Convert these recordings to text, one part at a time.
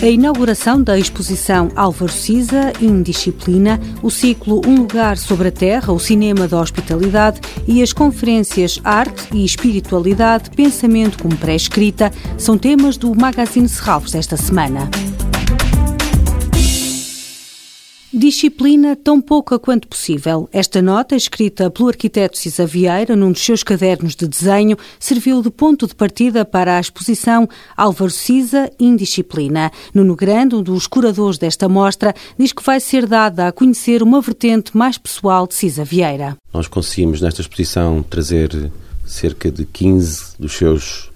A inauguração da exposição Álvaro Siza, Indisciplina, o ciclo Um Lugar sobre a Terra, o cinema da hospitalidade e as conferências Arte e Espiritualidade, Pensamento como Pré-Escrita são temas do Magazine Serralves desta semana. Disciplina tão pouca quanto possível. Esta nota, escrita pelo arquiteto Cisa Vieira num dos seus cadernos de desenho, serviu de ponto de partida para a exposição Álvaro Cisa Indisciplina. Nuno Grande, um dos curadores desta mostra, diz que vai ser dada a conhecer uma vertente mais pessoal de Cisa Vieira. Nós conseguimos nesta exposição trazer cerca de 15 dos seus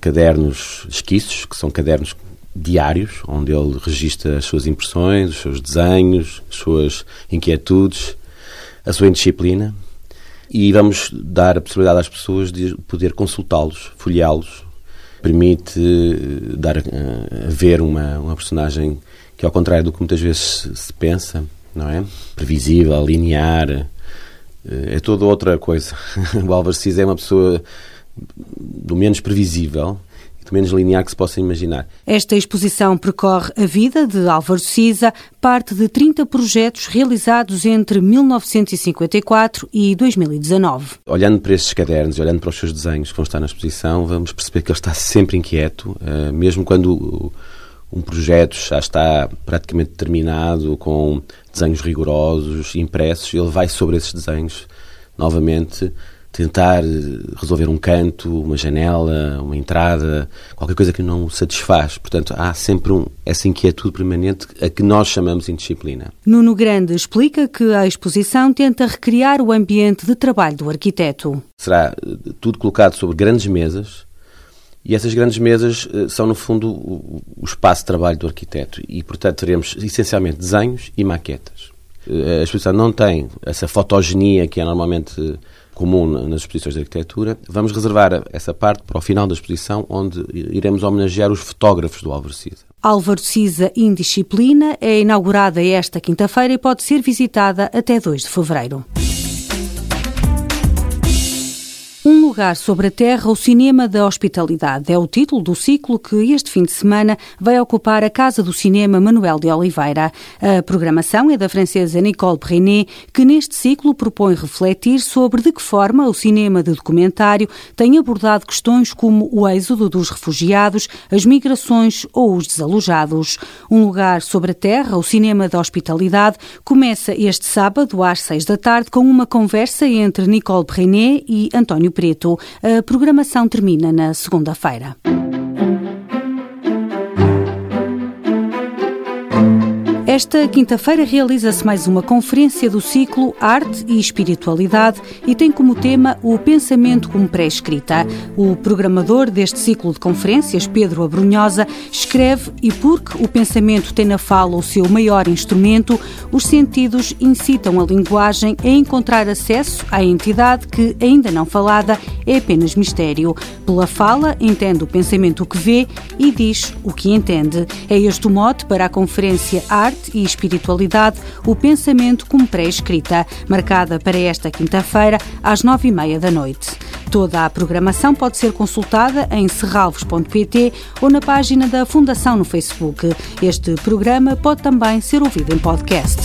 cadernos esquiços, que são cadernos diários, onde ele registra as suas impressões, os seus desenhos, as suas inquietudes, a sua indisciplina. E vamos dar a possibilidade às pessoas de poder consultá-los, folheá-los. Permite eh, dar a, ver uma, uma personagem que, ao contrário do que muitas vezes se pensa, não é? Previsível, linear, eh, é toda outra coisa. O Álvaro Cis é uma pessoa do menos previsível, menos linear que se possa imaginar. Esta exposição percorre a vida de Álvaro Siza, parte de 30 projetos realizados entre 1954 e 2019. Olhando para estes cadernos, olhando para os seus desenhos que vão estar na exposição, vamos perceber que ele está sempre inquieto, eh, mesmo quando um projeto já está praticamente terminado, com desenhos rigorosos, impressos, ele vai sobre esses desenhos novamente tentar eh, resolver um canto, uma janela, uma entrada, qualquer coisa que não o satisfaz. Portanto, há sempre um, essa inquietude permanente a que nós chamamos indisciplina. Nuno Grande explica que a exposição tenta recriar o ambiente de trabalho do arquiteto. Será eh, tudo colocado sobre grandes mesas e essas grandes mesas eh, são, no fundo, o espaço de trabalho do arquiteto e, portanto, teremos essencialmente desenhos e maquetas. A exposição não tem essa fotogenia que é normalmente comum nas exposições de arquitetura. Vamos reservar essa parte para o final da exposição, onde iremos homenagear os fotógrafos do Álvaro Siza. Álvaro Siza Indisciplina é inaugurada esta quinta-feira e pode ser visitada até 2 de fevereiro. Lugar sobre a terra, o cinema da hospitalidade. É o título do ciclo que este fim de semana vai ocupar a Casa do Cinema Manuel de Oliveira. A programação é da francesa Nicole Brenet, que neste ciclo propõe refletir sobre de que forma o cinema de documentário tem abordado questões como o êxodo dos refugiados, as migrações ou os desalojados. Um lugar sobre a terra, o cinema da hospitalidade, começa este sábado às seis da tarde com uma conversa entre Nicole Brenet e António Preto. A programação termina na segunda-feira. Esta quinta-feira realiza-se mais uma conferência do ciclo Arte e Espiritualidade e tem como tema o pensamento como pré-escrita. O programador deste ciclo de conferências, Pedro Abrunhosa, escreve e porque o pensamento tem na fala o seu maior instrumento, os sentidos incitam a linguagem a encontrar acesso à entidade que, ainda não falada, é apenas mistério. Pela fala, entende o pensamento que vê e diz o que entende. É este o mote para a conferência arte e espiritualidade, o pensamento como pré-escrita, marcada para esta quinta-feira, às nove e meia da noite. Toda a programação pode ser consultada em serralvos.pt ou na página da Fundação no Facebook. Este programa pode também ser ouvido em podcast.